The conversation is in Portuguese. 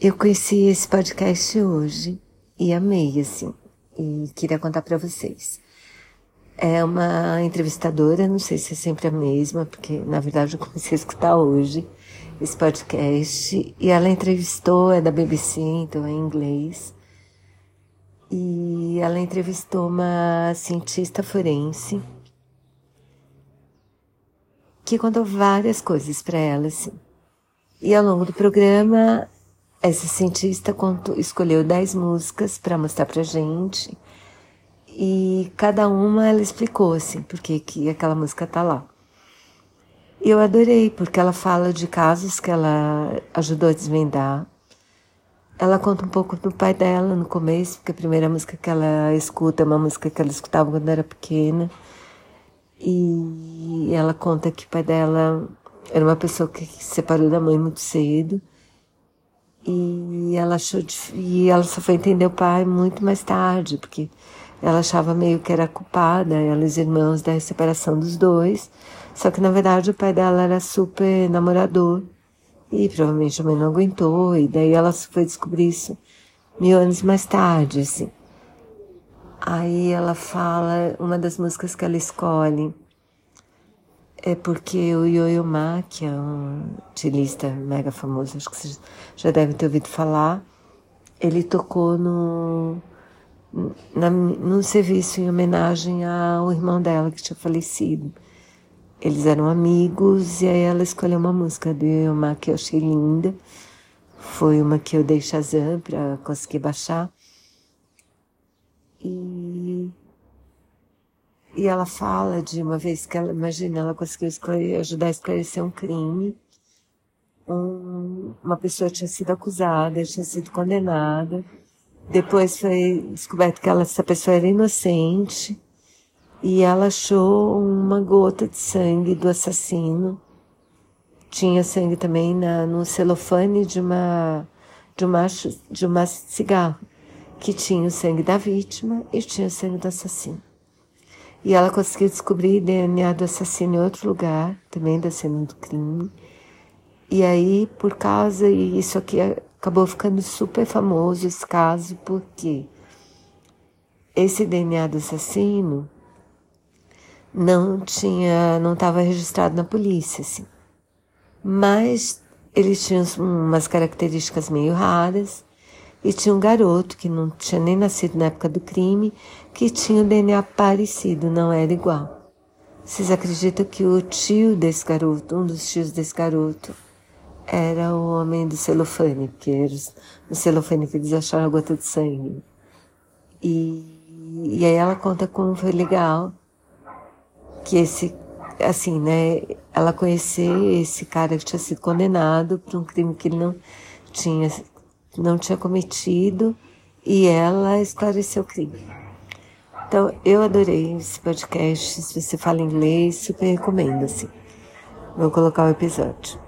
Eu conheci esse podcast hoje e amei, assim, e queria contar para vocês. É uma entrevistadora, não sei se é sempre a mesma, porque na verdade eu comecei a escutar hoje esse podcast e ela entrevistou, é da BBC, então é em inglês. E ela entrevistou uma cientista forense que contou várias coisas para ela, assim. E ao longo do programa essa cientista escolheu dez músicas para mostrar pra gente. E cada uma ela explicou assim, porque que aquela música tá lá. E eu adorei, porque ela fala de casos que ela ajudou a desvendar. Ela conta um pouco do pai dela no começo, porque a primeira música que ela escuta é uma música que ela escutava quando era pequena. E ela conta que o pai dela era uma pessoa que se separou da mãe muito cedo e ela achou e ela só foi entender o pai muito mais tarde, porque ela achava meio que era culpada, ela e os irmãos da separação dos dois. Só que na verdade o pai dela era super namorador e provavelmente a mãe não aguentou e daí ela foi descobrir isso mil anos mais tarde, assim. Aí ela fala uma das músicas que ela escolhe é porque o Yo-Yo Ma, que é um estilista mega famoso, acho que vocês já devem ter ouvido falar, ele tocou no, na, num serviço em homenagem ao irmão dela que tinha falecido. Eles eram amigos e aí ela escolheu uma música do Yo-Yo Ma que eu achei linda. Foi uma que eu dei Shazam para conseguir baixar. E e ela fala de uma vez que ela, imagina, ela conseguiu ajudar a esclarecer um crime. Um, uma pessoa tinha sido acusada, tinha sido condenada. Depois foi descoberto que ela, essa pessoa era inocente. E ela achou uma gota de sangue do assassino. Tinha sangue também na, no celofane de uma, de uma, de uma cigarro, que tinha o sangue da vítima e tinha o sangue do assassino. E ela conseguiu descobrir DNA do assassino em outro lugar, também da cena do crime. E aí, por causa, e isso aqui acabou ficando super famoso esse caso, porque esse DNA do assassino não tinha, não estava registrado na polícia, assim. Mas eles tinham umas características meio raras e tinha um garoto que não tinha nem nascido na época do crime, que tinha o DNA parecido, não era igual. Vocês acreditam que o tio desse garoto, um dos tios desse garoto, era o homem do celofane, porque era no celofane que eles acharam a gota de sangue. E, e aí ela conta como foi legal que esse, assim, né, ela conhecer esse cara que tinha sido condenado por um crime que ele não tinha não tinha cometido e ela esclareceu o crime. Então, eu adorei esse podcast. Se você fala inglês, super recomendo, assim. Vou colocar o episódio.